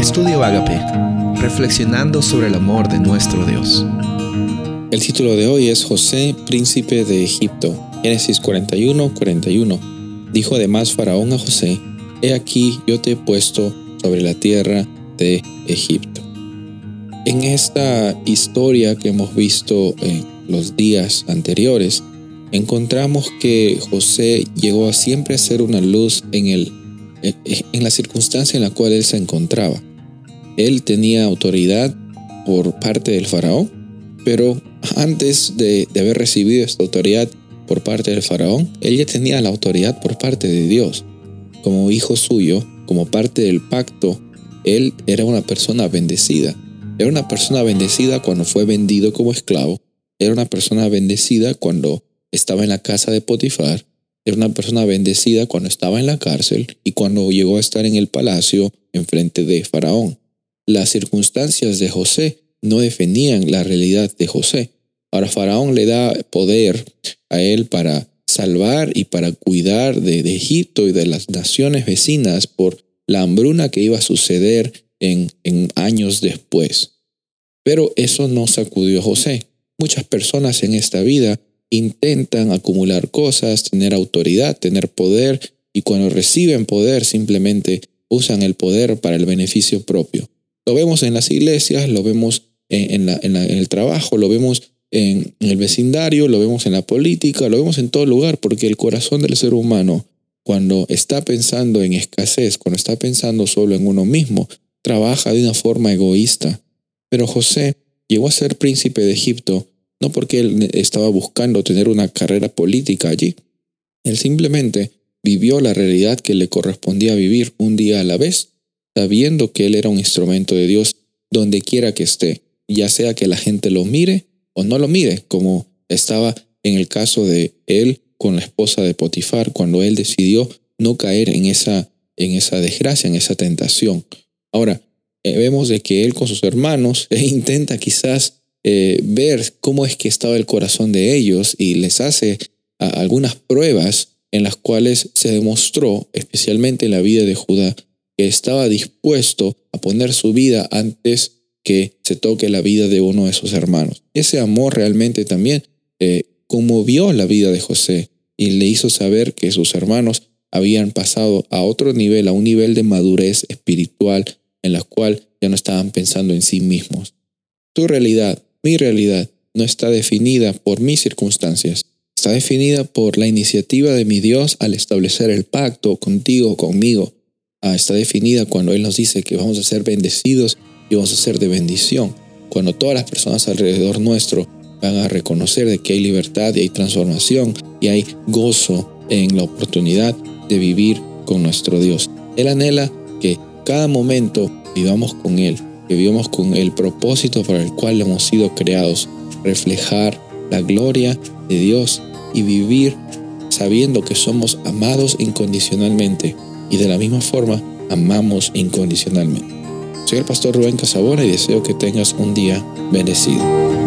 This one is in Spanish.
Estudio Agape, reflexionando sobre el amor de nuestro Dios. El título de hoy es José, príncipe de Egipto. Génesis 41, 41. Dijo además Faraón a José, He aquí yo te he puesto sobre la tierra de Egipto. En esta historia que hemos visto en los días anteriores, encontramos que José llegó a siempre ser una luz en, el, en la circunstancia en la cual él se encontraba. Él tenía autoridad por parte del faraón, pero antes de, haber recibido esta autoridad por parte del faraón, él ya tenía la autoridad por parte de Dios. Como hijo suyo, como parte del pacto, él era una persona bendecida. Era una persona bendecida cuando fue vendido como esclavo. Era una persona bendecida cuando estaba en la casa de Potifar. Era una persona bendecida cuando estaba en la cárcel y cuando llegó a estar en el palacio en frente de Faraón. Las circunstancias de José no definían la realidad de José. Ahora Faraón le da poder a él para salvar y para cuidar de, Egipto y de las naciones vecinas por la hambruna que iba a suceder en, en años después. Pero eso no sacudió a José. Muchas personas en esta vida intentan acumular cosas, tener autoridad, tener poder, y cuando reciben poder simplemente usan el poder para el beneficio propio. Lo vemos en las iglesias, lo vemos en, el trabajo, lo vemos en, el vecindario, lo vemos en la política, lo vemos en todo lugar, porque el corazón del ser humano, cuando está pensando en escasez, cuando está pensando solo en uno mismo, trabaja de una forma egoísta. Pero José llegó a ser príncipe de Egipto no porque él estaba buscando tener una carrera política allí. Él simplemente vivió la realidad que le correspondía vivir un día a la vez sabiendo que Él era un instrumento de Dios donde quiera que esté, ya sea que la gente lo mire o no lo mire, como estaba en el caso de Él con la esposa de Potifar, cuando Él decidió no caer en esa, en esa desgracia, en esa tentación. Ahora, eh, vemos de que Él con sus hermanos e intenta quizás eh, ver cómo es que estaba el corazón de ellos y les hace algunas pruebas en las cuales se demostró, especialmente en la vida de Judá, estaba dispuesto a poner su vida antes que se toque la vida de uno de sus hermanos. Ese amor realmente también eh, conmovió la vida de José y le hizo saber que sus hermanos habían pasado a otro nivel, a un nivel de madurez espiritual en la cual ya no estaban pensando en sí mismos. Tu realidad, mi realidad, no está definida por mis circunstancias, está definida por la iniciativa de mi Dios al establecer el pacto contigo, conmigo, está definida cuando Él nos dice que vamos a ser bendecidos y vamos a ser de bendición. Cuando todas las personas alrededor nuestro van a reconocer de que hay libertad y hay transformación y hay gozo en la oportunidad de vivir con nuestro Dios. Él anhela que cada momento vivamos con Él, que vivamos con el propósito para el cual hemos sido creados, reflejar la gloria de Dios y vivir sabiendo que somos amados incondicionalmente y de la misma forma amamos incondicionalmente. Soy el pastor Rubén Casabona y deseo que tengas un día bendecido.